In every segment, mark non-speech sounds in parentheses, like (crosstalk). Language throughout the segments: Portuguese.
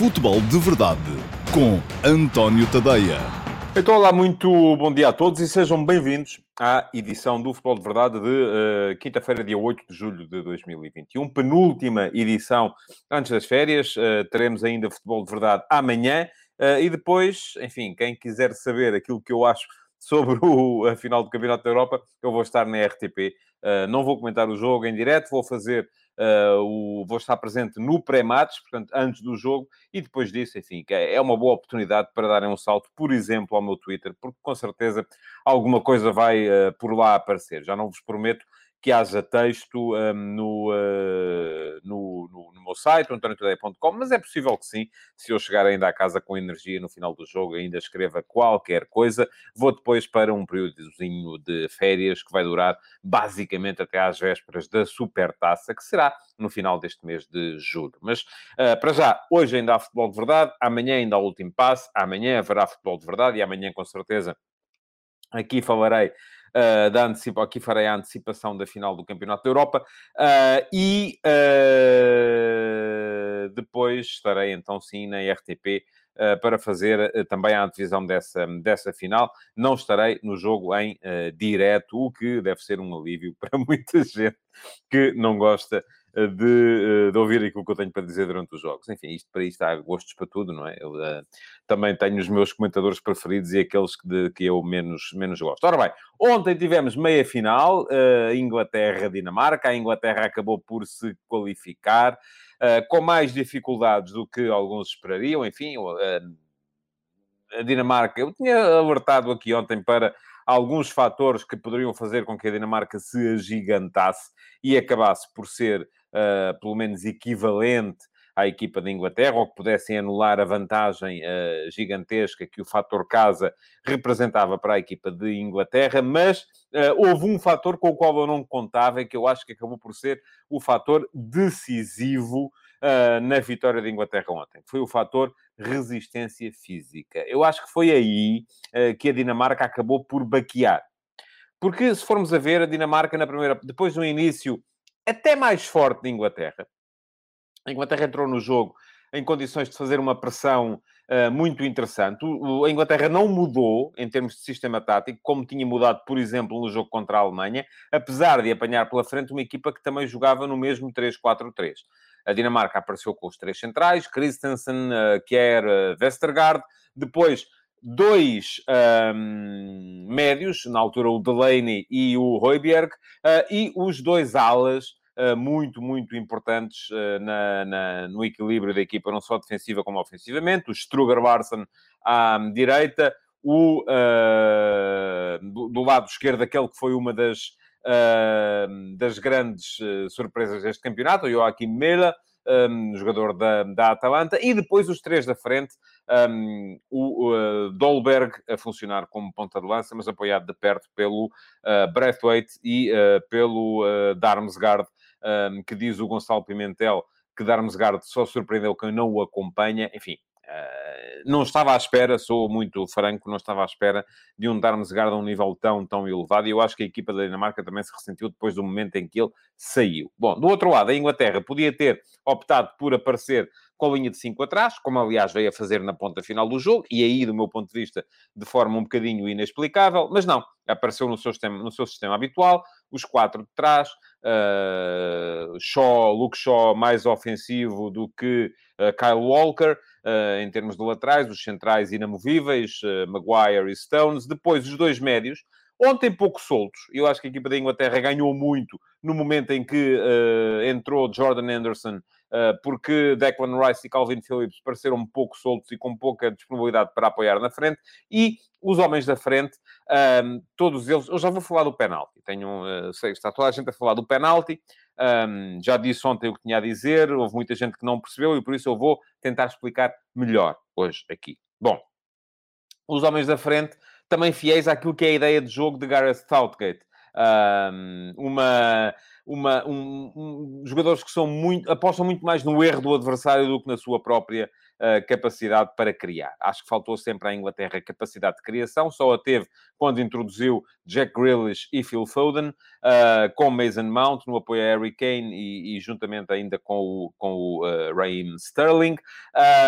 Futebol de Verdade com António Tadeia. Então, olá, muito bom dia a todos e sejam bem-vindos à edição do Futebol de Verdade de uh, quinta-feira, dia 8 de julho de 2021. Penúltima edição antes das férias. Uh, teremos ainda Futebol de Verdade amanhã. Uh, e depois, enfim, quem quiser saber aquilo que eu acho sobre o, a final do Campeonato da Europa, eu vou estar na RTP. não vou comentar o jogo em direto, vou fazer o, vou estar presente no pré-match, portanto, antes do jogo, e depois disso, enfim, é, é uma boa oportunidade para darem um salto, por exemplo, ao meu Twitter, porque com certeza alguma coisa vai uh, por lá aparecer. Já não vos prometo que haja texto um, no, uh, no, no, no, meu site, antoniotodeia.com, mas é possível que sim. Se eu chegar ainda à casa com energia no final do jogo, ainda escreva qualquer coisa. Vou depois para um períodozinho de férias que vai durar basicamente até às vésperas da Supertaça, que será no final deste mês de julho. Mas, uh, para já, hoje ainda há futebol de verdade, amanhã ainda há o último passo, amanhã haverá futebol de verdade e amanhã, com certeza, aqui falarei uh, da antecipa, aqui farei a antecipação da final do Campeonato da Europa uh, e uh, depois estarei então sim na RTP para fazer também a antevisão dessa, dessa final. Não estarei no jogo em direto, o que deve ser um alívio (laughs) para muita gente que não gosta de, eh, de, ouvir aquilo que eu tenho para dizer durante os jogos. Enfim, isto para isto há gostos para tudo, não é? Eu uh, também tenho os meus comentadores preferidos e aqueles que, de, que eu menos, menos gosto. Ora bem, ontem tivemos meia final, uh, Inglaterra-Dinamarca. A Inglaterra acabou por se qualificar uh, com mais dificuldades do que alguns esperariam. Enfim, a Dinamarca, eu tinha alertado aqui ontem para alguns fatores que poderiam fazer com que a Dinamarca se agigantasse e acabasse por ser uh, pelo menos equivalente à equipa da Inglaterra, ou que pudessem anular a vantagem uh, gigantesca que o fator casa representava para a equipa de Inglaterra, mas uh, houve um fator com o qual eu não contava e que eu acho que acabou por ser o fator decisivo uh, na vitória da Inglaterra ontem. Foi o fator resistência física. Eu acho que foi aí que a Dinamarca acabou por baquear. Porque se formos a ver, a Dinamarca na primeira, depois do início até mais forte da Inglaterra. A Inglaterra entrou no jogo em condições de fazer uma pressão uh, muito interessante. O, a Inglaterra não mudou em termos de sistema tático, como tinha mudado, por exemplo, no jogo contra a Alemanha, apesar de apanhar pela frente uma equipa que também jogava no mesmo 3-4-3. A Dinamarca apareceu com os três centrais, Christensen, uh, Kjær, uh, Westergaard. Depois, dois um, médios, na altura o Delaney e o Hoiberg, uh, e os dois alas uh, muito, muito importantes uh, na, na, no equilíbrio da equipa, não só defensiva como ofensivamente, o Struger Larsen à direita, o, do, do, lado esquerdo, aquele que foi uma das, das grandes surpresas deste campeonato, o Joaquim Mela, um, jogador da, da Atalanta, e depois os três da frente, um, o uh, Dolberg a funcionar como ponta de lança, mas apoiado de perto pelo uh, Braithwaite e uh, pelo uh, Darmsgaard, um, que diz o Gonçalo Pimentel que Darmsgaard só surpreendeu quem não o acompanha, enfim, não estava à espera, sou muito franco, não estava à espera de um Darmsgaard a um nível tão, tão elevado e eu acho que a equipa da Dinamarca também se ressentiu depois do momento em que ele saiu. Bom, do outro lado, a Inglaterra podia ter optado por aparecer com a linha de 5 atrás, como aliás veio a fazer na ponta final do jogo, e aí, do meu ponto de vista, de forma um bocadinho inexplicável, mas não, apareceu no seu sistema, no seu sistema habitual, os quatro de trás, uh, Shaw, Luke Shaw mais ofensivo do que uh, Kyle Walker, uh, em termos de laterais, os centrais inamovíveis, Maguire e Stones, depois os dois médios, Ontem pouco soltos. Eu acho que a equipa da Inglaterra ganhou muito no momento em que entrou Jordan Anderson, porque Declan Rice e Calvin Phillips pareceram um pouco soltos e com pouca disponibilidade para apoiar na frente. E os homens da frente, um, ehm, todos eles... Eu já vou falar do penalti. Tenho, uh, sei, está toda a gente a falar do penalti. Um, já disse ontem o que tinha a dizer. Houve muita gente que não percebeu e por isso eu vou tentar explicar melhor hoje aqui. Bom, os homens da frente também fiéis àquilo que é a ideia de jogo de Gareth Southgate. Uma, uma, um, um, jogadores que são muito, apostam muito mais no erro do adversário do que na sua própria capacidade para criar. Acho que faltou sempre à Inglaterra capacidade de criação, só a teve quando introduziu Jack Grealish e Phil Foden, uh, com Mason Mount no apoio a Harry Kane e, e juntamente ainda com o, com o uh, Raheem Sterling,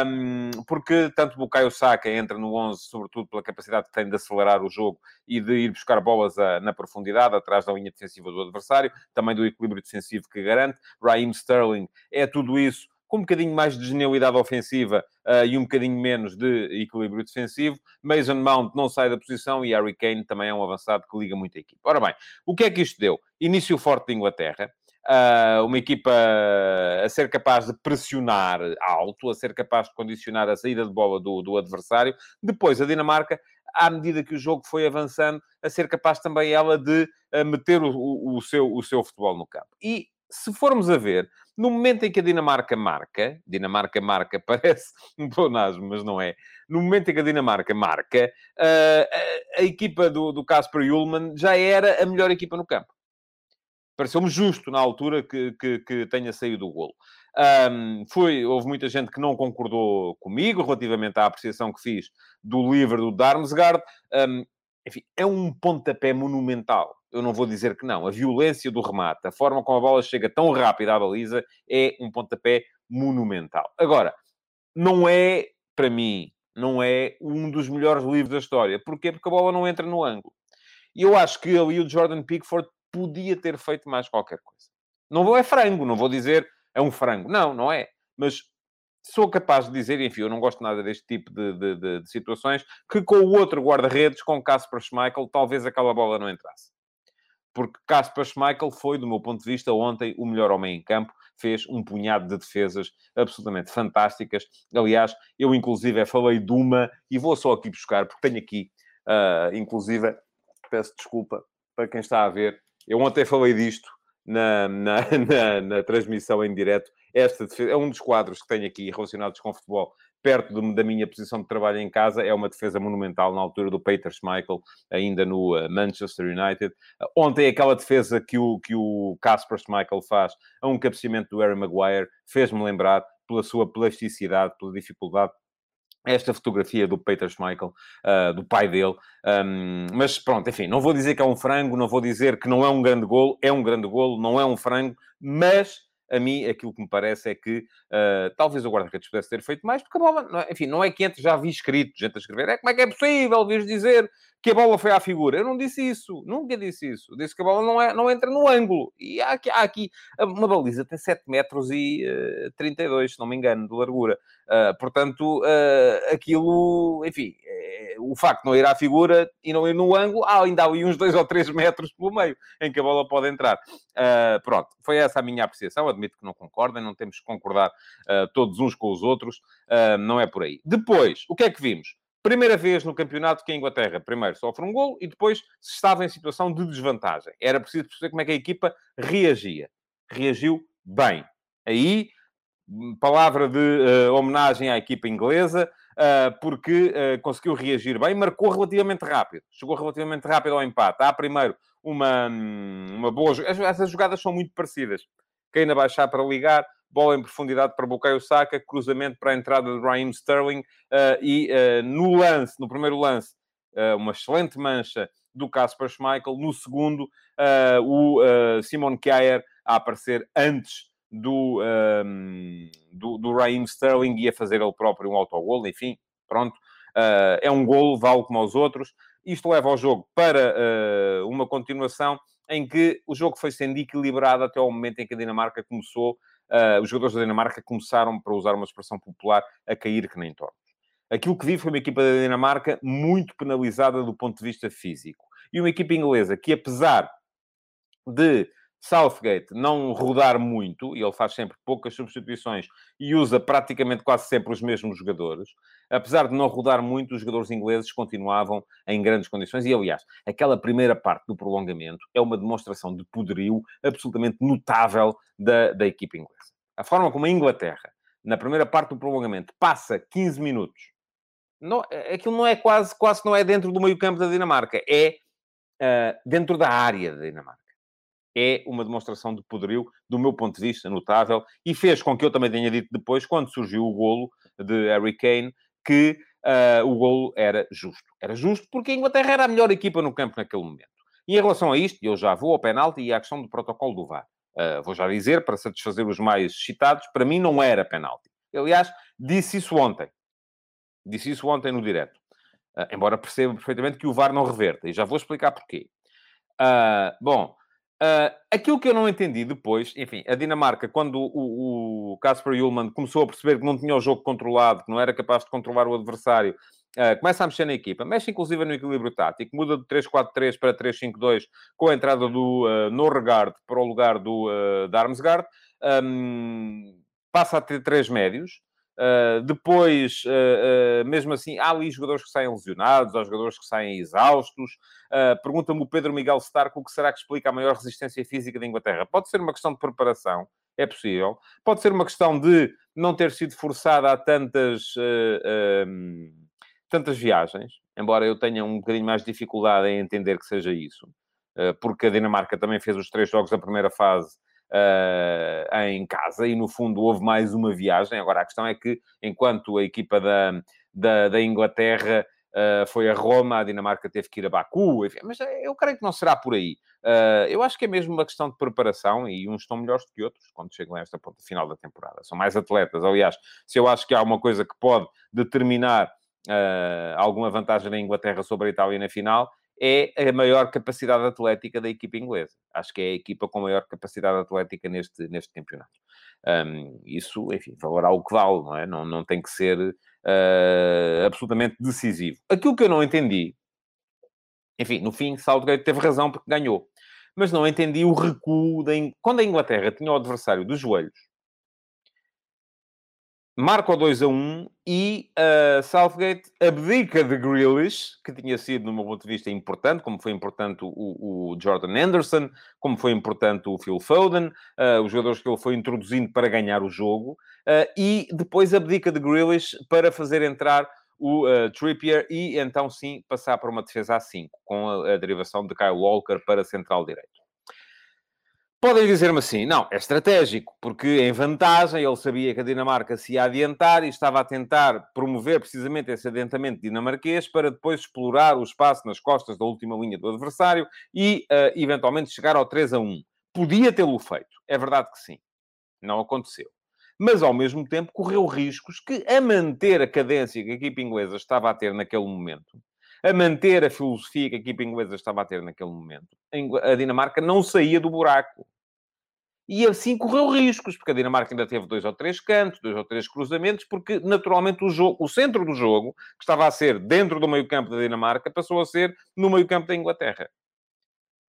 um, porque tanto Bukayo Saka entra no 11, sobretudo pela capacidade que tem de acelerar o jogo e de ir buscar bolas a, na profundidade, atrás da linha defensiva do adversário, também do equilíbrio defensivo que garante. Raheem Sterling é tudo isso com um bocadinho mais de genialidade ofensiva uh, e um bocadinho menos de equilíbrio defensivo. Mason Mount não sai da posição e Harry Kane também é um avançado que liga muito a equipa. Ora bem, o que é que isto deu? Início forte de Inglaterra. Uh, uma equipa a ser capaz de pressionar alto, a ser capaz de condicionar a saída de bola do, do adversário. Depois, a Dinamarca, à medida que o jogo foi avançando, a ser capaz também ela de uh, meter o, o, o, seu, o seu futebol no campo. E se formos a ver, no momento em que a Dinamarca marca, Dinamarca marca, (laughs) parece um pleonasmo, mas não é. No momento em que a Dinamarca marca, uh, a, a, equipa do, do Casper Ullmann já era a melhor equipa no campo. Pareceu-me justo na altura que, que, que tenha saído o golo. Um, foi, houve muita gente que não concordou comigo relativamente à apreciação que fiz do livro do Darmsgaard. Um, enfim, é um pontapé monumental eu não vou dizer que não. A violência do remate, a forma como a bola chega tão rápida à baliza, é um pontapé monumental. Agora, não é, para mim, não é um dos melhores livros da história. Porquê? Porque a bola não entra no ângulo. E eu acho que ali o Jordan Pickford podia ter feito mais qualquer coisa. Não vou é frango, não vou dizer é um frango. Não, não é. Mas sou capaz de dizer, enfim, eu não gosto nada deste tipo de, de, de, de situações, que com o outro guarda-redes, com Casper Schmeichel, talvez aquela bola não entrasse porque Casper Schmeichel foi, do meu ponto de vista, ontem o melhor homem em campo, fez um punhado de defesas absolutamente fantásticas. Aliás, eu inclusive falei de uma, e vou só aqui buscar, porque tenho aqui, uh, inclusive, peço desculpa para quem está a ver, eu ontem falei disto na, na, (laughs) na, na transmissão em direto. Esta defesa é um dos quadros que tenho aqui relacionados com futebol perto de, da minha posição de trabalho em casa, é uma defesa monumental na altura do Peter Schmeichel, ainda no uh, Manchester United. Uh, ontem, aquela defesa que o, que o Casper Schmeichel faz a um cabeceamento do Harry Maguire fez-me lembrar, pela sua plasticidade, pela dificuldade, esta fotografia do Peter Schmeichel, uh, do pai dele. Um, mas pronto, enfim, não vou dizer que é um frango, não vou dizer que não é um grande golo, é um grande golo, não é um frango, mas a mim aquilo que me parece é que uh, talvez o guarda-redes pudesse ter feito mais, porque a bola, não é, enfim, não é que entre, já vi escrito, gente a escrever, é como é que é possível vir dizer que a bola foi à figura. Eu não disse isso, nunca disse isso. Disse que a bola não, é, não entra no ângulo. E há aqui, há aqui uma baliza tem 7 metros e uh, eh, 32, se não me engano, de largura. Uh, portanto, uh, aquilo, enfim, é, o facto de não ir à figura e não ir no ângulo, há ainda há uns 2 ou 3 metros pelo meio em que a bola pode entrar. Pronto, foi essa a minha apreciação. Admito que não concordem, não temos que concordar todos uns com os outros, não é por aí. Depois, o que é que vimos? Primeira vez no campeonato que a Inglaterra primeiro sofre um gol e depois se estava em situação de desvantagem. Era preciso perceber como é que a equipa reagia. Reagiu bem. Aí, palavra de uh, homenagem à equipa inglesa, uh, porque uh, conseguiu reagir bem, marcou relativamente rápido. Chegou relativamente rápido ao empate. Há primeiro uma, uma boa... Essas jogadas são muito parecidas. Quem ainda baixar para ligar, bola em profundidade para Bukayo Saka, cruzamento para a entrada de Raheem Sterling uh, e uh, no lance, no primeiro lance, uh, uma excelente mancha do Casper Schmeichel, no segundo, o Simon Kjaer a aparecer antes do, um, do, do Raheem Sterling e a fazer ele próprio um autogol, enfim, pronto. é um golo, vale como aos outros. Isto leva ao jogo para uma continuação em que o jogo foi sendo equilibrado até ao momento em que a Dinamarca começou os jogadores da Dinamarca começaram, para usar uma expressão popular, a cair que nem tornos. Aquilo que vi foi uma equipa da Dinamarca muito penalizada do ponto de vista físico. E uma equipa inglesa que, apesar de Southgate não rodar muito, e ele faz sempre poucas substituições e usa praticamente quase sempre os mesmos jogadores, apesar de não rodar muito, os jogadores ingleses continuavam em grandes condições. E, aliás, aquela primeira parte do prolongamento é uma demonstração de poderio absolutamente notável da, da equipa inglesa. A forma como a Inglaterra, na primeira parte do prolongamento, passa 15 minutos, não, aquilo não é quase, quase não é dentro do meio campo da Dinamarca, é uh, dentro da área da Dinamarca é uma demonstração de poderio, do meu ponto de vista, notável, e fez com que eu também tenha dito depois, quando surgiu o golo de Harry Kane, que uh, o golo era justo. Era justo porque a Inglaterra era a melhor equipa no campo naquele momento. E em relação a isto, eu já vou ao penalti e à questão do protocolo do VAR. Uh, vou já dizer, para satisfazer os mais excitados, para mim não era penalti. Aliás, disse isso ontem. Disse isso ontem no direto. Uh, embora perceba perfeitamente que o VAR não reverta. E já vou explicar porquê. Uh, bom, Uh, aquilo que eu não entendi depois, enfim, a Dinamarca, quando o, Casper Ullmann começou a perceber que não tinha o jogo controlado, que não era capaz de controlar o adversário, uh, começa a mexer na equipa, mexe inclusive no equilíbrio tático, muda de 3-4-3 para 3-5-2 com a entrada do uh, Norregard para o lugar do uh, Darmsgaard, um, passa a ter três médios, Uh, depois, uh, uh, mesmo assim, há ali jogadores que saem lesionados, há jogadores que saem exaustos. Pergunta-me o Pedro Miguel Stark o que será que explica a maior resistência física da Inglaterra. Pode ser uma questão de preparação, é possível. Pode ser uma questão de não ter sido forçada a tantas, tantas viagens, embora eu tenha um bocadinho mais de dificuldade em entender que seja isso. porque a Dinamarca também fez os três jogos da primeira fase uh, em casa e, no fundo, houve mais uma viagem. Agora, a questão é que, enquanto a equipa da, da, da Inglaterra uh, foi a Roma, a Dinamarca teve que ir a Baku, enfim, mas eu creio que não será por aí. Uh, eu acho que é mesmo uma questão de preparação e uns estão melhores do que outros quando chegam a esta ponta final da temporada. São mais atletas. Aliás, se eu acho que há uma coisa que pode determinar uh, alguma vantagem da Inglaterra sobre a Itália na final, é a maior capacidade atlética da equipa inglesa. Acho que é a equipa com maior capacidade atlética neste, neste campeonato. Um, isso, enfim, valerá o que vale, não é? Não, não tem que ser uh, absolutamente decisivo. Aquilo que eu não entendi, enfim, no fim, Southgate teve razão porque ganhou. Mas não entendi o recuo da... Quando a Inglaterra tinha o adversário dos joelhos, marca o 2 a 1 e uh, Southgate abdica de Grealish, que tinha sido, meu ponto de vista, importante, como foi importante o, o Jordan Anderson, como foi importante o Phil Foden, uh, os jogadores que ele foi introduzindo para ganhar o jogo, uh, e depois abdica de Grealish para fazer entrar o Trippier e então sim passar para uma defesa a 5, com a, a derivação de Kyle Walker para central direito. Podem dizer-me assim, não, é estratégico, porque em vantagem ele sabia que a Dinamarca se ia adiantar e estava a tentar promover precisamente esse adiantamento dinamarquês para depois explorar o espaço nas costas da última linha do adversário e, uh, eventualmente, chegar ao 3 a 1. Podia tê-lo feito, é verdade que sim. Não aconteceu. Mas, ao mesmo tempo, correu riscos que, a manter a cadência que a equipa inglesa estava a ter naquele momento, a manter a filosofia que a equipa inglesa estava a ter naquele momento, a Dinamarca não saía do buraco. E assim correu riscos, porque a Dinamarca ainda teve dois ou três cantos, dois ou três cruzamentos, porque naturalmente o, jogo, o centro do jogo, que estava a ser dentro do meio-campo da Dinamarca, passou a ser no meio-campo da Inglaterra.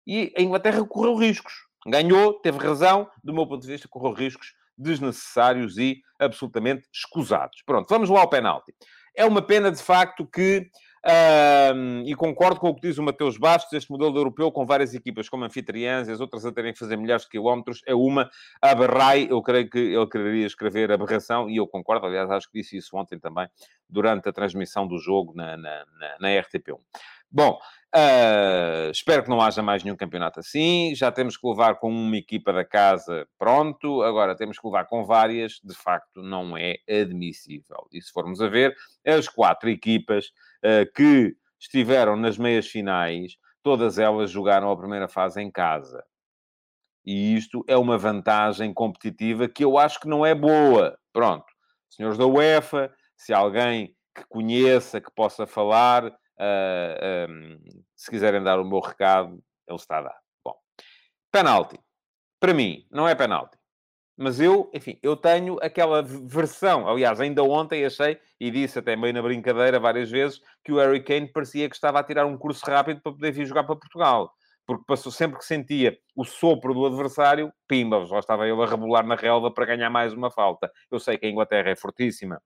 E a Inglaterra correu riscos. Ganhou, teve razão, do meu ponto de vista, correu riscos desnecessários e absolutamente escusados. Pronto, vamos lá ao penalti. É uma pena, de facto, que um, e concordo com o que diz o Mateus Bastos, este modelo europeu com várias equipas como anfitriãs e as outras a terem que fazer milhares de quilómetros é uma aberrai, eu creio que ele quereria escrever aberração, e eu concordo, aliás, acho que disse isso ontem também, durante a transmissão do jogo na, na, na, na RTP1. Bom, uh, espero que não haja mais nenhum campeonato assim. Já temos que levar com uma equipa da casa, pronto. Agora temos que levar com várias. De facto, não é admissível. E se formos a ver, as quatro equipas que estiveram nas meias finais, todas elas jogaram a primeira fase em casa. E isto é uma vantagem competitiva que eu acho que não é boa. Pronto. Senhores da UEFA, se alguém que conheça, que possa falar, uh, ah, um, se quiserem dar o meu recado, ele está a dar. Bom, penalti. Para mim, não é penalti. Mas eu, enfim, eu tenho aquela versão. Aliás, ainda ontem achei, e disse até meio na brincadeira várias vezes, que o Harry Kane parecia que estava a tirar um curso rápido para poder vir jogar para Portugal. Porque passou sempre que sentia o sopro do adversário, pimba, já estava ele a rebolar na relva para ganhar mais uma falta. Eu sei que a Inglaterra é fortíssima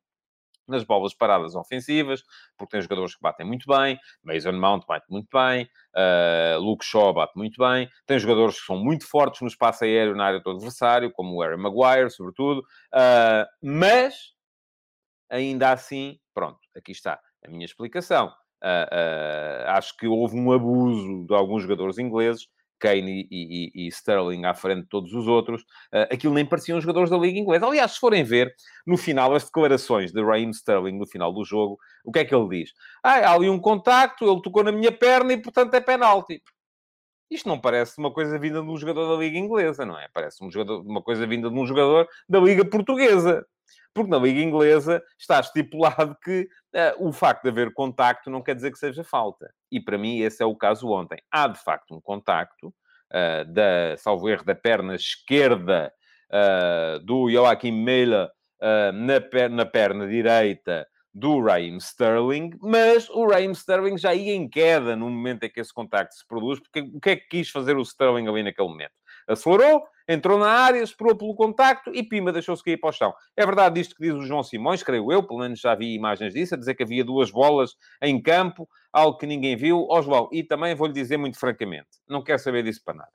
nas bolas paradas ofensivas, porque tem jogadores que batem muito bem, Mason Mount bate muito bem, uh, Luke Shaw bate muito bem, tem jogadores que são muito fortes no espaço aéreo na área do adversário, como o Aaron Maguire, sobretudo, uh, mas, ainda assim, pronto, aqui está a minha explicação. Uh, acho que houve um abuso de alguns jogadores ingleses Kane e, e, e, Sterling à frente de todos os outros, uh, aquilo nem pareciam jogadores da Liga Inglesa. Aliás, se forem ver, no final, as declarações de Raheem Sterling no final do jogo, o que é que ele diz? Ah, há ali um contacto, ele tocou na minha perna e, portanto, é penalti. Isto não parece uma coisa vinda de um jogador da Liga Inglesa, não é? Parece um jogador, uma coisa vinda de um jogador da Liga Portuguesa. Porque na Liga Inglesa está estipulado que uh, o facto de haver contacto não quer dizer que seja falta. E para mim esse é o caso ontem. Há de facto um contacto, uh, da, salvo erro, da perna esquerda uh, do Joaquim Meila na, per na perna direita do Raheem Sterling, mas o Raheem Sterling já ia em queda no momento em que esse contacto se produz, porque o que é que quis fazer o Sterling ali naquele momento? Acelerou, entrou na área, esperou pelo contacto e pima, deixou-se cair para o chão. É verdade isto que diz o João Simões, creio eu, pelo menos já vi imagens disso, a dizer que havia duas bolas em campo, algo que ninguém viu. Ó João, e também vou-lhe dizer muito francamente, não quero saber disso para nada.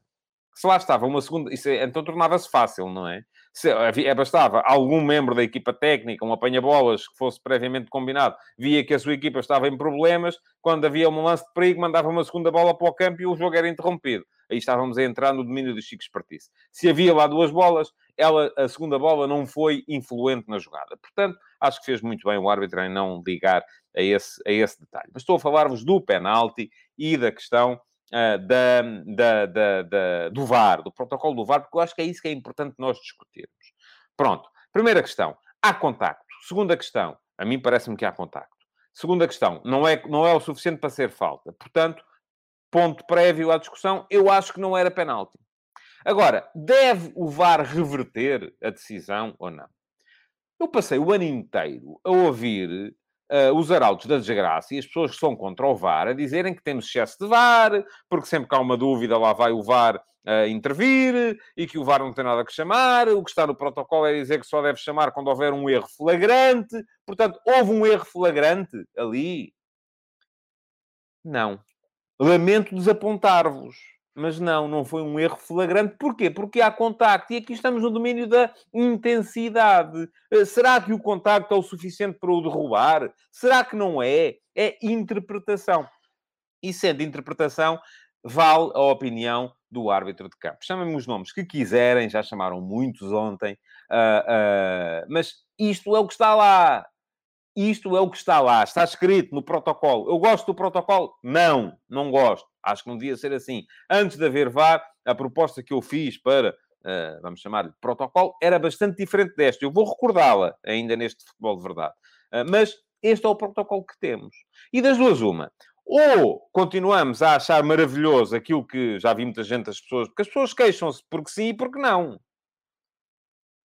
Se lá estava uma segunda, isso, é, então tornava-se fácil, não é? É, bastava algum membro da equipa técnica, um apanha-bolas que fosse previamente combinado, via que a sua equipa estava em problemas, quando havia um lance de perigo, mandava uma segunda bola para o campo e o jogo era interrompido aí estávamos a entrar no domínio do Chico Espartice. Se havia lá duas bolas, ela, a segunda bola não foi influente na jogada. Portanto, acho que fez muito bem o árbitro em não ligar a esse, a esse detalhe. Mas estou a falar-vos do penalti e da questão uh, da, da, da, da, do VAR, do protocolo do VAR, porque eu acho que é isso que é importante nós discutirmos. Pronto. Primeira questão, há contacto. Segunda questão, a mim parece-me que há contacto. Segunda questão, não é, não é o suficiente para ser falta. Portanto, ponto prévio à discussão, eu acho que não era penalti. Agora, deve o VAR reverter a decisão ou não? Eu passei o ano inteiro a ouvir uh, os arautos da desgraça e as pessoas que são contra o VAR a dizerem que temos excesso de VAR, porque sempre que há uma dúvida lá vai o VAR uh, intervir e que o VAR não tem nada que chamar. O que está no protocolo é dizer que só deve chamar quando houver um erro flagrante. Portanto, houve um erro flagrante ali? Não. Lamento desapontar-vos. Mas não, não foi um erro flagrante. Porquê? Porque há contacto. E aqui estamos no domínio da intensidade. Eh, será que o contacto é o suficiente para o derrubar? Será que não é? É interpretação. E sendo interpretação, vale a opinião do árbitro de campo. Chamem-me os nomes que quiserem, já chamaram muitos ontem, uh, uh, mas isto é o que está lá. Isto é o que está lá, está escrito no protocolo. Eu gosto do protocolo? Não, não gosto. Acho que não devia ser assim. Antes de haver VAR, a proposta que eu fiz para, uh, vamos chamar-lhe protocolo, era bastante diferente desta. Eu vou recordá-la ainda neste futebol de verdade. Uh, mas este é o protocolo que temos. E das duas, uma. Ou continuamos a achar maravilhoso aquilo que já vi muita gente, as pessoas, porque as pessoas queixam-se porque sim e porque não.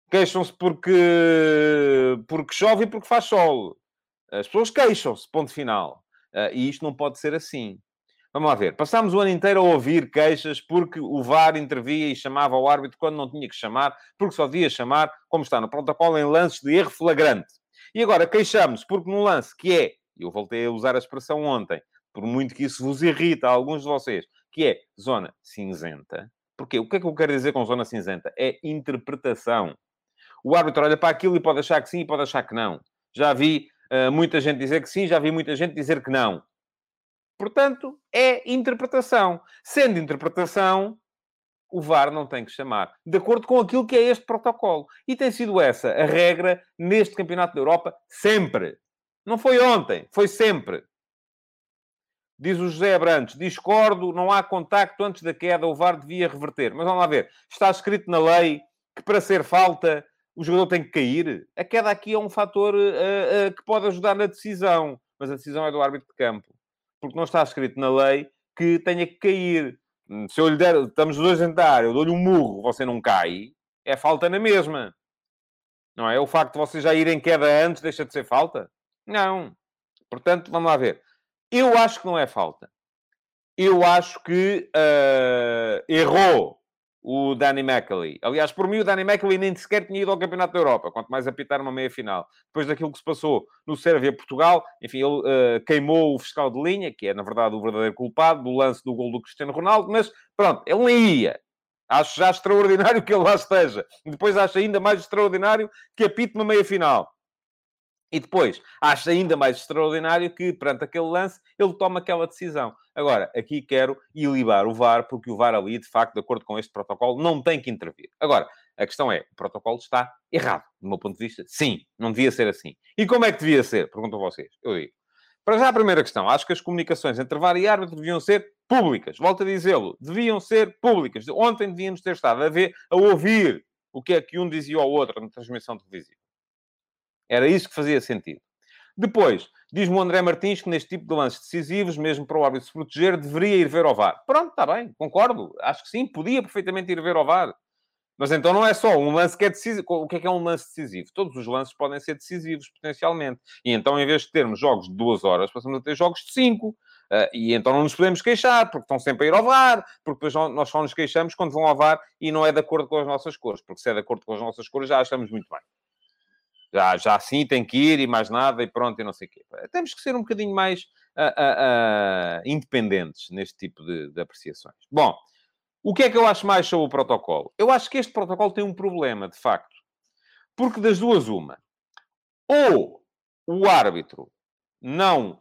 Queixam-se porque, porque chove e porque faz sol. As pessoas queixam-se, ponto final. Uh, e isto não pode ser assim. Vamos lá ver. Passámos o ano inteiro a ouvir queixas porque o VAR intervia e chamava o árbitro quando não tinha que chamar, porque só devia chamar, como está no protocolo, em lances de erro flagrante. E agora queixamos porque num lance que é, e eu voltei a usar a expressão ontem, por muito que isso vos irrita a alguns de vocês, que é zona cinzenta. Porque o que é que eu quero dizer com zona cinzenta? É interpretação. O árbitro olha para aquilo e pode achar que sim e pode achar que não. Já vi uh, muita gente dizer que sim, já vi muita gente dizer que não. Portanto, é interpretação. Sendo interpretação, o VAR não tem que chamar. De acordo com aquilo que é este protocolo. E tem sido essa a regra neste Campeonato da Europa sempre. Não foi ontem, foi sempre. Diz o José Abrantes, discordo, não há contacto antes da queda, o VAR devia reverter. Mas vamos lá ver, está escrito na lei que para ser falta o jogador tem que cair. A queda aqui é um fator uh, uh, que pode ajudar na decisão, mas a decisão é do árbitro de campo. Porque não está escrito na lei que tenha que cair. Se eu lhe der, estamos dois dentro da área, eu dou-lhe um murro, você não cai, é falta na mesma. Não é? O facto de você já ir em queda antes deixa de ser falta? Não. Portanto, vamos lá ver. Eu acho que não é falta. Eu acho que uh, errou o Danny McAlee. Aliás, por mim, o Danny McAlee nem sequer tinha ido ao Campeonato da Europa, quanto mais apitar uma meia-final. Depois daquilo que se passou no Sérvia-Portugal, enfim, ele uh, queimou o fiscal de linha, que é, na verdade, o verdadeiro culpado do lance do gol do Cristiano Ronaldo, mas pronto, ele nem ia. Acho já extraordinário (laughs) que ele lá esteja. Depois acho ainda mais extraordinário que apite uma meia-final. E depois, acho ainda mais extraordinário que, perante aquele lance, ele toma aquela decisão. Agora, aqui quero ilibar o VAR, porque o VAR ali, de facto, de acordo com este protocolo, não tem que intervir. Agora, a questão é, o protocolo está errado, do meu ponto de vista. Sim, não devia ser assim. E como é que devia ser? Perguntam vocês. Eu digo. Para já, a primeira questão. Acho que as comunicações entre VAR e árbitro deviam ser públicas. Volto a dizê-lo. Deviam ser públicas. Ontem devíamos ter estado a ver, a ouvir o que é que um dizia ao outro na transmissão televisiva. Era isso que fazia sentido. Depois, diz-me o André Martins que neste tipo de lances decisivos, mesmo para o árbitro se proteger, deveria ir ver ao VAR. Pronto, está bem, concordo. Acho que sim, podia perfeitamente ir ver ao VAR. Mas então não é só um lance que é decisivo. O que é que é um lance decisivo? Todos os lances podem ser decisivos, potencialmente. E então, em vez de termos jogos de duas horas, passamos a ter jogos de cinco. Uh, e então não nos podemos queixar, porque estão sempre a ir ao VAR, porque depois nós só nos queixamos quando vão ao VAR e não é de acordo com as nossas cores. Porque se é de acordo com as nossas cores, já achamos muito bem já, já assim tem que ir e mais nada e pronto e não sei o quê. Temos que ser um bocadinho mais uh, uh, uh, independentes neste tipo de, de, apreciações. Bom, o que é que eu acho mais sobre o protocolo? Eu acho que este protocolo tem um problema, de facto. Porque das duas, uma. Ou o árbitro não...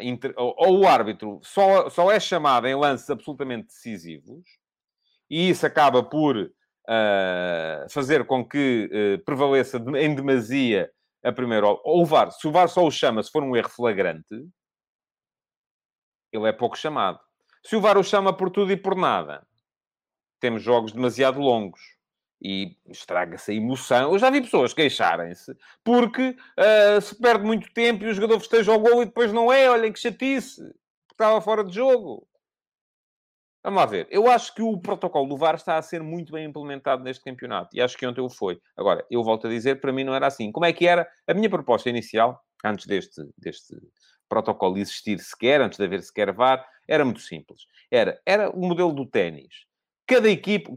Inter... ou o árbitro só, só é chamado em lances absolutamente decisivos e isso acaba por uh, fazer com que uh, prevaleça em demasia a primeira... Ou o VAR, se o VAR só o chama se for um erro flagrante, ele é pouco chamado. Se o VAR o chama por tudo e por nada, temos jogos demasiado longos e estraga-se a emoção. Eu já vi pessoas queixarem-se porque uh, se perde muito tempo e o jogador festeja o gol e depois não é. Olhem que chatice, porque estava fora de jogo. Vamos lá ver. Eu acho que o protocolo do VAR está a ser muito bem implementado neste campeonato. E acho que ontem o foi. Agora, eu volto a dizer, para mim não era assim. Como é que era? A minha proposta inicial, antes deste, deste protocolo existir sequer, antes de haver sequer VAR, era muito simples. Era, era o modelo do ténis. Cada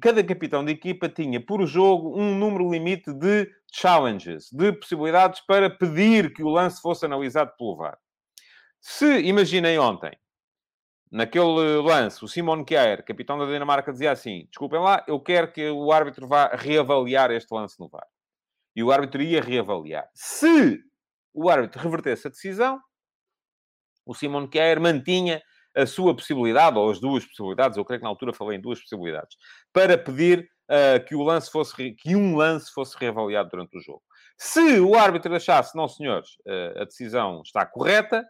cada capitão de equipa tinha, por jogo, um número limite de challenges, de possibilidades para pedir que o lance fosse analisado pelo VAR. Se, imaginei ontem, naquele lance, o Simon Kjaer, capitão da Dinamarca, dizia assim: desculpem lá, eu quero que o árbitro vá reavaliar este lance no VAR. E o árbitro ia reavaliar. Se o árbitro revertesse a decisão, o Simon Kjaer mantinha a sua possibilidade, ou as duas possibilidades, eu creio que na altura falei em duas possibilidades, para pedir uh, que, o lance fosse, que um lance fosse reavaliado durante o jogo. Se o árbitro achasse, não senhores, uh, a decisão está correta,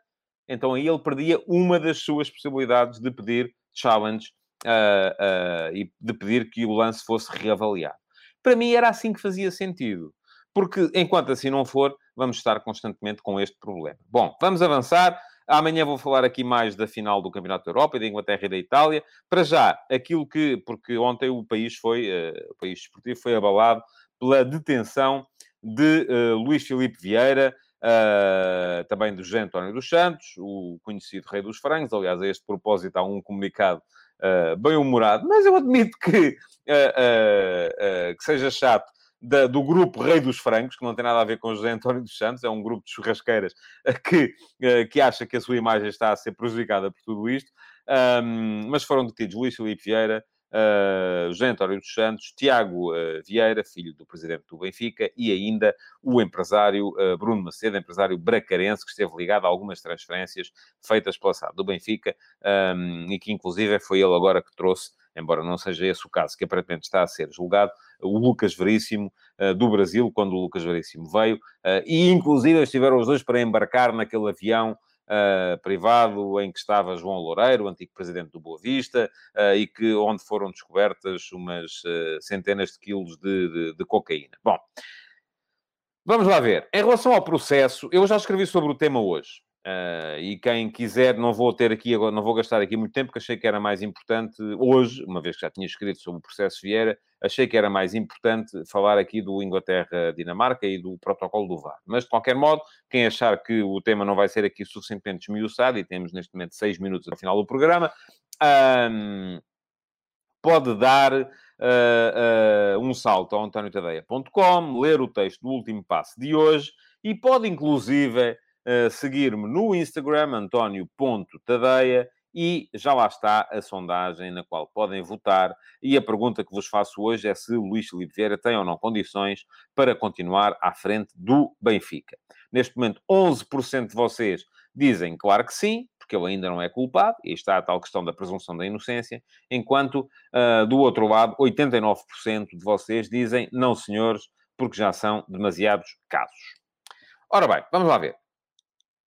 então aí ele perdia uma das suas possibilidades de pedir challenge uh, uh, e de pedir que o lance fosse reavaliado. Para mim era assim que fazia sentido. Porque enquanto assim não for, vamos estar constantemente com este problema. Bom, vamos avançar. Amanhã vou falar aqui mais da final do Campeonato da Europa, da Inglaterra e da Itália. Para já, aquilo que... Porque ontem o país foi... Uh, o país esportivo foi abalado pela detenção de Luís Filipe Vieira, Uh, também do José António dos Santos, o conhecido Rei dos Frangos. Aliás, a este propósito há um comunicado uh, bem humorado, mas eu admito que, uh, que seja chato. Da, do grupo Rei dos Frangos, que não tem nada a ver com José António dos Santos, é um grupo de churrasqueiras que, que acha que a sua imagem está a ser prejudicada por tudo isto. Um, mas foram detidos Luís Filipe Vieira, uh, José António dos Santos, Tiago uh, Vieira, filho do presidente do Benfica, e ainda o empresário uh, Bruno Macedo, empresário bracarense, que esteve ligado a algumas transferências feitas pela SAD do Benfica, um, e que inclusive foi ele agora que trouxe embora não seja esse o caso, que aparentemente está a ser julgado, o Lucas Veríssimo, do Brasil, quando o Lucas Veríssimo veio, e inclusive estiveram os dois para embarcar naquele avião uh, privado em que estava João Loureiro, antigo presidente do Boa Vista, uh, e que, onde foram descobertas umas uh, centenas de quilos de, de, de cocaína. Bom, vamos lá ver. Em relação ao processo, eu já escrevi sobre o tema hoje. Uh, e quem quiser, não vou ter aqui agora, não vou gastar aqui muito tempo, porque achei que era mais importante hoje, uma vez que já tinha escrito sobre o processo Vieira, achei que era mais importante falar aqui do Inglaterra-Dinamarca e do protocolo do VAR. Mas, de qualquer modo, quem achar que o tema não vai ser aqui suficientemente esmiuçado, e temos neste momento seis minutos ao final do programa, um, pode dar uh, uh, um salto ao antoniotadeia.com, ler o texto do último passo de hoje e pode, inclusive seguir-me no Instagram, antonio.tadeia, e já lá está a sondagem na qual podem votar. E a pergunta que vos faço hoje é se Luís Filipe Vieira tem ou não condições para continuar à frente do Benfica. Neste momento, 11% de vocês dizem claro que sim, porque ele ainda não é culpado, e está a tal questão da presunção da inocência, enquanto, uh, do outro lado, 89% de vocês dizem não, senhores, porque já são demasiados casos. Ora bem, vamos lá ver.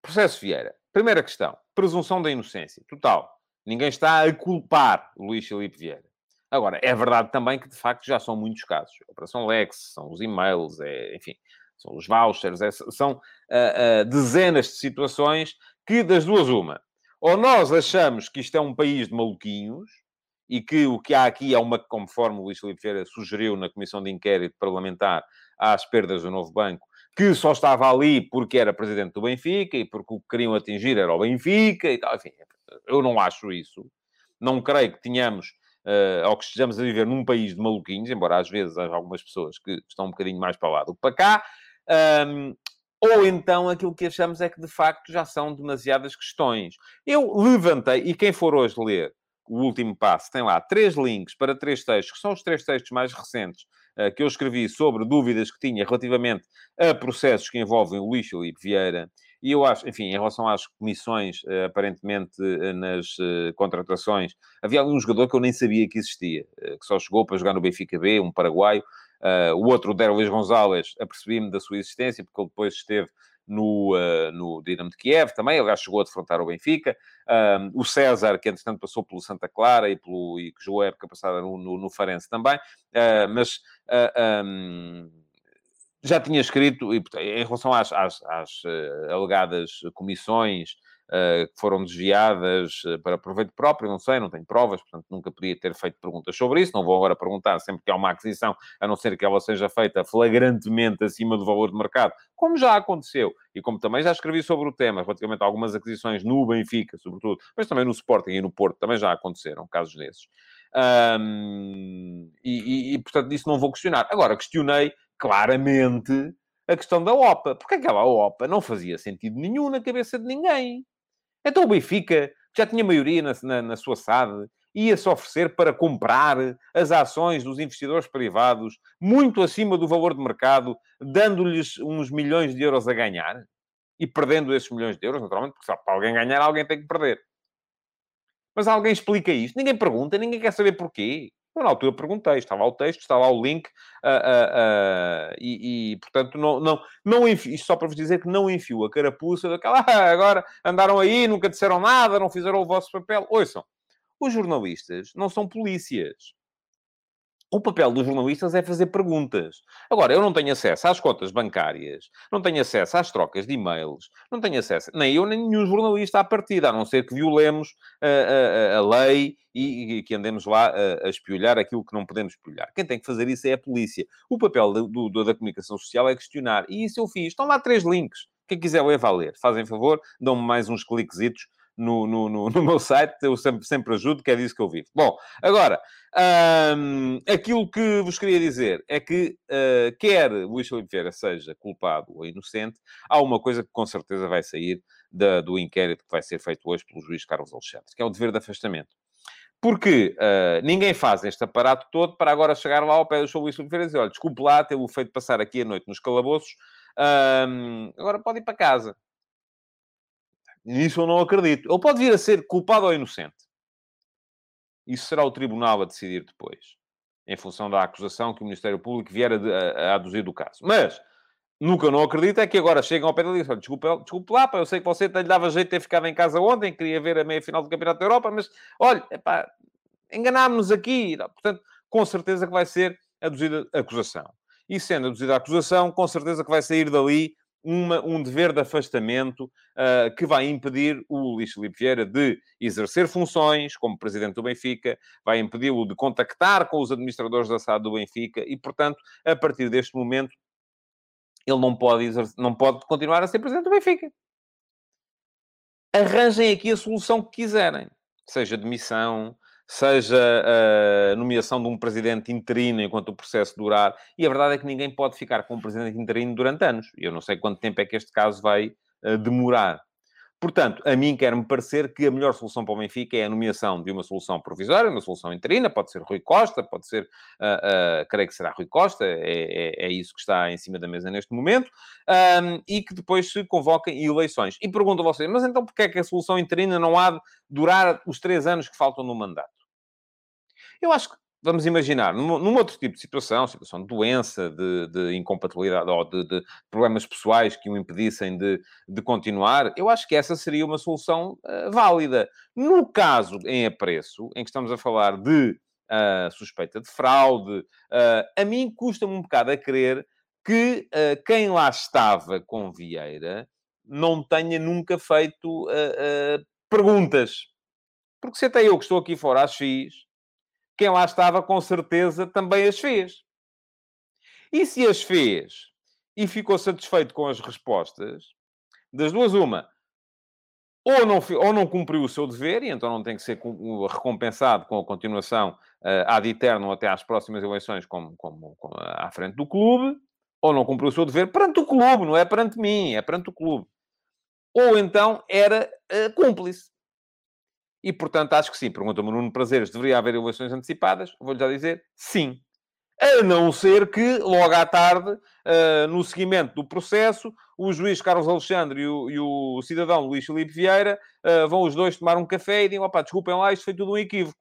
Processo Vieira. Primeira questão. Presunção da inocência. Total. Ninguém está a culpar Luís Filipe Vieira. Agora, é verdade também que, de facto, já são muitos casos. Operação Lex, são os e-mails, é, enfim, são os vouchers, é, são uh, uh, dezenas de situações que, das duas, uma. Ou nós achamos que isto é um país de maluquinhos e que o que há aqui é uma, conforme o Luís Filipe Vieira sugeriu na Comissão de Inquérito Parlamentar às perdas do Novo Banco, que só estava ali porque era presidente do Benfica e porque o que queriam atingir era o Benfica e tal. Enfim, eu não acho isso. Não creio que tenhamos, uh, ou que estejamos a viver num país de maluquinhos, embora às vezes haja algumas pessoas que estão um bocadinho mais para lá do que para cá. Um, ou então aquilo que achamos é que de facto já são demasiadas questões. Eu levantei, e quem for hoje ler o último passo tem lá três links para três textos, que são os três textos mais recentes que eu escrevi sobre dúvidas que tinha relativamente a processos que envolvem o Luís Filipe Vieira. E eu acho, enfim, em relação às comissões, uh, aparentemente uh, nas contratações, havia ali um jogador que eu nem sabia que existia, que só chegou para jogar no Benfica B, um paraguaio. o outro, o Derlis Gonzalez, apercebi-me da sua existência, porque ele depois esteve no, uh, no Dinamo de Kiev também, aliás, chegou a defrontar o Benfica. o César, que entretanto passou pelo Santa Clara e, pelo, e que jogou a época passada no, no, no Farense também, uh, mas uh, ah, um, já tinha escrito, e, em relação às, às, às alegadas comissões que foram desviadas uh, para proveito próprio, não sei, não tenho provas, portanto nunca podia ter feito perguntas sobre isso, não vou agora perguntar sempre que há uma aquisição, a não ser que ela seja feita flagrantemente acima do valor de mercado, como já aconteceu, e como também já escrevi sobre o tema, relativamente a algumas aquisições no Benfica, sobretudo, mas também no Sporting e no Porto, também já aconteceram casos desses. E, e, e, portanto, disso não vou questionar. Agora, questionei claramente a questão da OPA. Porque aquela OPA não fazia sentido nenhum na cabeça de ninguém. Então o Benfica, já tinha maioria na, na, na sua SAD, ia-se oferecer para comprar as ações dos investidores privados muito acima do valor de mercado, dando-lhes uns milhões de euros a ganhar e perdendo esses milhões de euros, naturalmente, porque só para alguém ganhar, alguém tem que perder. Mas alguém explica isto? Ninguém pergunta, ninguém quer saber porquê. Eu, na altura, perguntei, estava lá o texto, está lá o link, uh, uh, uh, e, e, portanto, não, não, não enfio, isto só para vos dizer que não enfio a carapuça daquela, ah, agora andaram aí, nunca disseram nada, não fizeram o vosso papel. Ouçam, os jornalistas não são polícias. O papel dos jornalistas é fazer perguntas. Agora, eu não tenho acesso às contas bancárias, não tenho acesso às trocas de e-mails, não tenho acesso, nem eu, nem nenhum jornalista à partida, a não ser que violemos a, a, a lei e, e, que andemos lá a, a espiolhar aquilo que não podemos espiolhar. Quem tem que fazer isso é a polícia. O papel do, do, da comunicação social é questionar. E isso eu fiz. Estão lá três links. Quem quiser ler, vá ler. Fazem favor, dão-me mais uns cliquezitos no, no, no, no, meu site, eu sempre, sempre ajudo, que é disso que eu vivo. Bom, agora, hum, aquilo que vos queria dizer é que, uh, quer Luís Filipe Vieira seja culpado ou inocente, há uma coisa que com certeza vai sair da, do inquérito que vai ser feito hoje pelo juiz Carlos Alexandre, que é o dever de afastamento. Porque uh, ninguém faz este aparato todo para agora chegar lá ao pé do Sr. Luís Filipe Vieira e dizer, olha, desculpe lá, tê-lo feito passar aqui a noite nos calabouços, hum, agora pode ir para casa. Nisso eu não acredito. Ele pode vir a ser culpado ou inocente. Isso será o tribunal a decidir depois, em função da acusação que o Ministério Público vier a, a, a aduzir do caso. Mas nunca não acredito é que agora chegam ao pé dele e dizem: desculpe, desculpe lá, pá, eu sei que você lhe dava jeito de ter ficado em casa ontem, queria ver a meia final do Campeonato da Europa, mas olha, enganámos-nos aqui. Portanto, com certeza que vai ser aduzida acusação. E sendo aduzida a acusação, com certeza que vai sair dali uma, um dever de afastamento uh, que vai impedir o Luís Filipe Vieira de exercer funções como presidente do Benfica, vai impedi-lo de contactar com os administradores da SAD do Benfica e, portanto, a partir deste momento, ele não pode, não pode continuar a ser presidente do Benfica. Arranjem aqui a solução que quiserem. Seja demissão, seja a nomeação de um presidente interino enquanto o processo durar. E a verdade é que ninguém pode ficar com um presidente interino durante anos. Eu não sei quanto tempo é que este caso vai uh, demorar. Portanto, a mim quer-me parecer que a melhor solução para o Benfica é a nomeação de uma solução provisória, uma solução interina, pode ser Rui Costa, pode ser, uh, uh, creio que será Rui Costa, é, é, é, isso que está em cima da mesa neste momento, um, e que depois se convoquem eleições. E pergunto a vocês, mas então porquê é que a solução interina não há de durar os três anos que faltam no mandato? Eu acho que vamos imaginar, num, num, outro tipo de situação, situação de doença, de, de incompatibilidade ou de, de, problemas pessoais que o impedissem de, de, continuar, eu acho que essa seria uma solução uh, válida. No caso em apreço, em que estamos a falar de uh, suspeita de fraude, uh, a mim custa-me um bocado a crer que quem lá estava com Vieira não tenha nunca feito perguntas. Porque se até eu que estou aqui fora as fiz, quem lá estava, com certeza, também as fez. E se as fez e ficou satisfeito com as respostas, das duas, uma, ou não, ou não cumpriu o seu dever, e então não tem que ser recompensado com a continuação uh, ad eterno até às próximas eleições como, como, como, à frente do clube, ou não cumpriu o seu dever perante o clube, não é perante mim, é perante o clube. Ou então era uh, cúmplice. E, portanto, acho que sim. Pergunta-me Nuno Prazeres, deveria haver eleições antecipadas? Vou-lhe já dizer sim. A não ser que, logo à tarde, uh, no seguimento do processo, o juiz Carlos Alexandre e o, e o cidadão Luís Filipe Vieira uh, vão os dois tomar um café e digam, opá, desculpem lá, isto foi tudo um equívoco.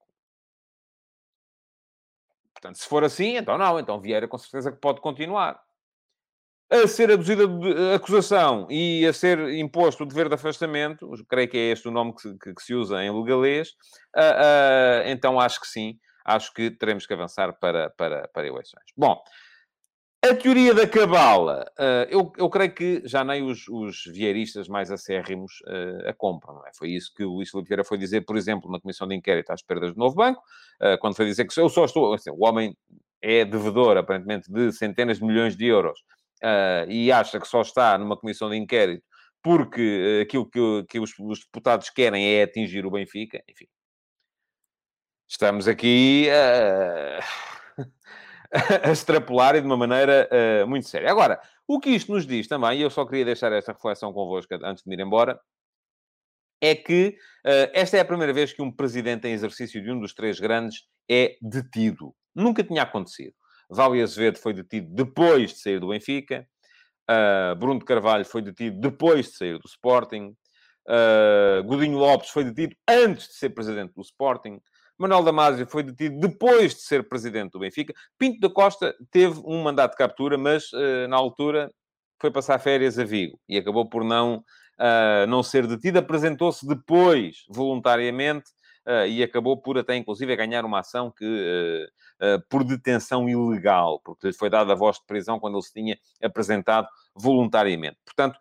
Portanto, se for assim, então não. Então Vieira com certeza que pode continuar a ser aduzida de acusação e a ser imposto o dever de afastamento, creio que é este o nome que, que, que se usa em legalês, uh, uh, então acho que sim, acho que teremos que avançar para, para, para eleições. Bom, a teoria da cabala, uh, eu, eu creio que já nem os, os vieiristas mais acérrimos uh, a compram, é? Foi isso que o Luís Filipe Vieira foi dizer, por exemplo, na Comissão de Inquérito às perdas do Novo Banco, uh, quando foi dizer que eu só estou... Assim, o homem é devedor, aparentemente, de centenas de milhões de euros uh, e acha que só está numa comissão de inquérito porque uh, aquilo que, que os, os, deputados querem é atingir o Benfica, enfim. Estamos aqui uh, (laughs) a extrapolar e de uma maneira uh, muito séria. Agora, o que isto nos diz também, e eu só queria deixar esta reflexão convosco antes de me ir embora, é que uh, esta é a primeira vez que um presidente em exercício de um dos três grandes é detido. Nunca tinha acontecido. Vale Azevedo foi detido depois de sair do Benfica. Uh, Bruno de Carvalho foi detido depois de sair do Sporting. Uh, Godinho Lopes foi detido antes de ser presidente do Sporting. Manuel Damasio foi detido depois de ser presidente do Benfica. Pinto da Costa teve um mandato de captura, mas uh, na altura foi passar férias a Vigo e acabou por não, uh, não ser detido. Apresentou-se depois, voluntariamente, e acabou por até, inclusive, ganhar uma ação que, uh, por detenção ilegal, porque lhe foi dada a voz de prisão quando ele se tinha apresentado voluntariamente. Portanto,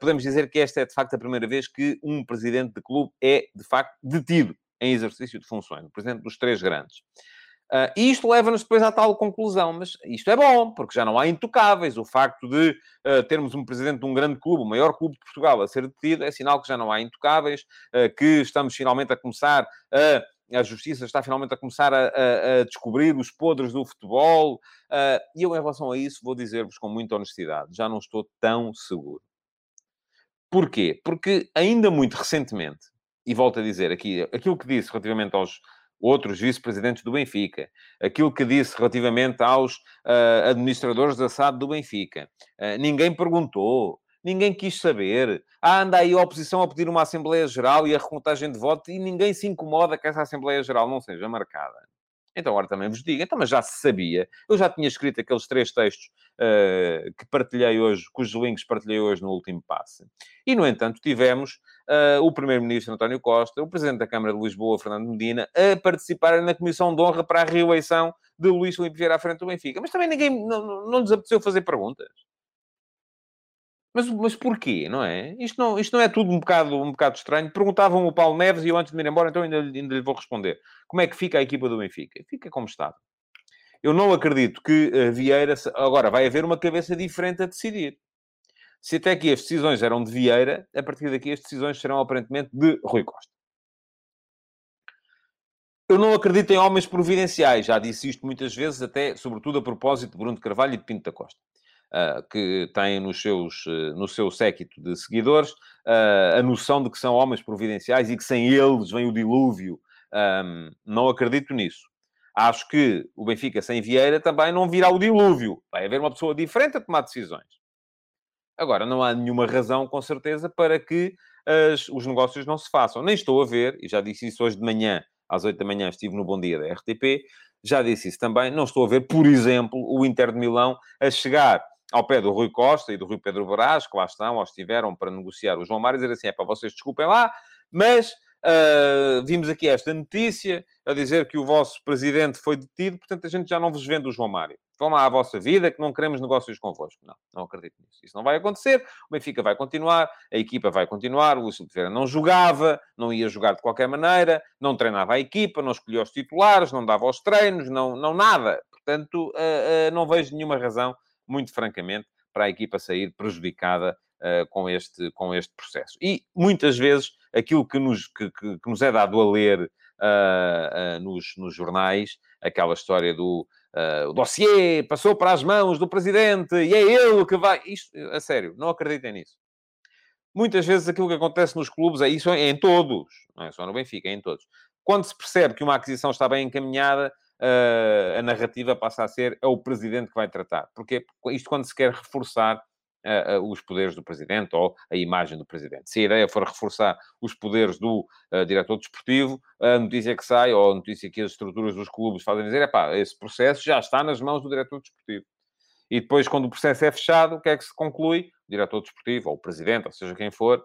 podemos dizer que esta é, de facto, a primeira vez que um presidente de clube é, de facto, detido em exercício de funções, o presidente dos três grandes. Uh, e isto leva-nos depois à tal conclusão, mas isto é bom, porque já não há intocáveis. O facto de uh, termos um presidente de um grande clube, o maior clube de Portugal, a ser detido, é sinal que já não há intocáveis, uh, que estamos finalmente a começar a. A justiça está finalmente a começar a, a, a descobrir os podres do futebol. e eu, em relação a isso, vou dizer-vos com muita honestidade: já não estou tão seguro. Porquê? Porque ainda muito recentemente, e volto a dizer aqui, aquilo que disse relativamente aos, outros vice-presidentes do Benfica, aquilo que disse relativamente aos uh, administradores da SAD do Benfica. Uh, ninguém perguntou, ninguém quis saber. Ah, anda aí a oposição a pedir uma Assembleia Geral e a recontagem de votos e ninguém se incomoda que essa Assembleia Geral não seja marcada. Então, agora também vos digo, então, mas já se sabia. Eu já tinha escrito aqueles três textos uh, que partilhei hoje, cujos links partilhei hoje no último passe. E, no entanto, tivemos uh, o Primeiro-Ministro António Costa, o Presidente da Câmara de Lisboa, Fernando Medina, a participarem na Comissão de Honra para a reeleição de Luís Filipe Vieira à frente do Benfica. Mas também ninguém, não, não lhes apeteceu fazer perguntas. Mas, mas porquê, não é? Isto não, isto não é tudo um bocado, um bocado estranho. Perguntavam o Paulo Neves e eu antes de me ir embora, então ainda, ainda lhe vou responder. Como é que fica a equipa do Benfica? Fica como está. Eu não acredito que uh, Vieira... Agora, vai haver uma cabeça diferente a decidir. Se até aqui as decisões eram de Vieira, a partir daqui as decisões serão aparentemente de Rui Costa. Eu não acredito em homens providenciais. Já disse isto muitas vezes, até, sobretudo, a propósito de Bruno de Carvalho e de Pinto da Costa. Que têm nos seus, no seu séquito de seguidores a noção de que são homens providenciais e que sem eles vem o dilúvio. Não acredito nisso. Acho que o Benfica sem Vieira também não virá o dilúvio. Vai haver uma pessoa diferente a tomar decisões. Agora, não há nenhuma razão, com certeza, para que as, os negócios não se façam. Nem estou a ver, e já disse isso hoje de manhã, às 8 da manhã, estive no Bom Dia da RTP, já disse isso também, não estou a ver, por exemplo, o Inter de Milão a chegar ao pé do Rui Costa e do Rui Pedro Brás, que lá estão, ou estiveram para negociar o João Mário, dizer assim, é para vocês desculpem lá, mas Uh, vimos aqui esta notícia a dizer que o vosso presidente foi detido, portanto a gente já não vos vende o João Mário. Vão lá à vossa vida, que não queremos negócios convosco. Não, não acredito nisso. Isso não vai acontecer. O Benfica vai continuar, a equipa vai continuar. O Luís Oliveira não jogava, não ia jogar de qualquer maneira, não treinava a equipa, não escolhia os titulares, não dava os treinos, não, não nada. Portanto, uh, uh, não vejo nenhuma razão, muito francamente, para a equipa sair prejudicada uh, com, este, com este processo. E muitas vezes aquilo que nos, que, que, que nos é dado a ler uh, uh, nos, nos jornais, aquela história do o dossiê passou para as mãos do presidente e é ele que vai. Isto, a sério, não acreditem nisso. Muitas vezes aquilo que acontece nos clubes é isso é em todos, não é só no Benfica, é em todos. Quando se percebe que uma aquisição está bem encaminhada, a narrativa passa a ser é o presidente que vai tratar. Porque isto quando se quer reforçar uh, uh, os poderes do presidente ou a imagem do presidente. Se a ideia for reforçar os poderes do uh, diretor desportivo, a notícia que sai, ou a notícia que as estruturas dos clubes fazem dizer, é pá, esse processo já está nas mãos do diretor desportivo. E depois, quando o processo é fechado, o que é que se conclui? O diretor desportivo, ou o presidente, ou seja quem for,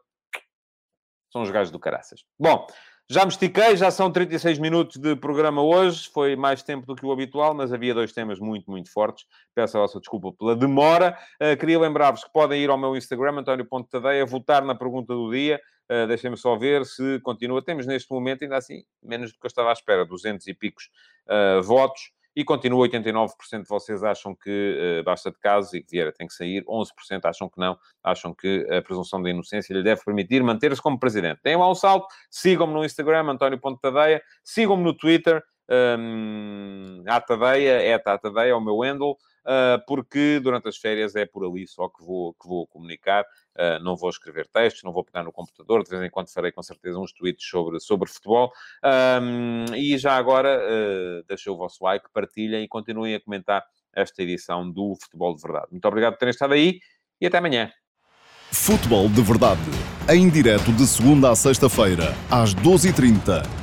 são os gajos do caraças. Bom, já me estiquei, já são 36 minutos de programa hoje. Foi mais tempo do que o habitual, mas havia dois temas muito, muito fortes. Peço a vossa desculpa pela demora. Uh, queria lembrar-vos que podem ir ao meu Instagram, António.tadeia, votar na pergunta do dia. Uh, Deixem-me só ver se continua. Temos neste momento, ainda assim, menos do que eu estava à espera, 200 e picos uh, votos e continua 89% de vocês acham que uh, basta de casos e que Vieira tem que sair, 11% acham que não, acham que a presunção da inocência lhe deve permitir manter-se como presidente. Deem lá um salto, sigam-me no Instagram, António Tadeia, sigam-me no Twitter, um, a Tadeia, é a Tadeia, é o meu handle, uh, porque durante as férias é por ali só que vou, que vou comunicar. Uh, não vou escrever textos, não vou pegar no computador, de vez em quando farei com certeza uns tweets sobre, sobre futebol. Um, e já agora, uh, deixem o vosso like, partilhem e continuem a comentar esta edição do Futebol de Verdade. Muito obrigado por terem estado aí e até amanhã. Futebol de Verdade, em direto de segunda a sexta-feira, às 12h30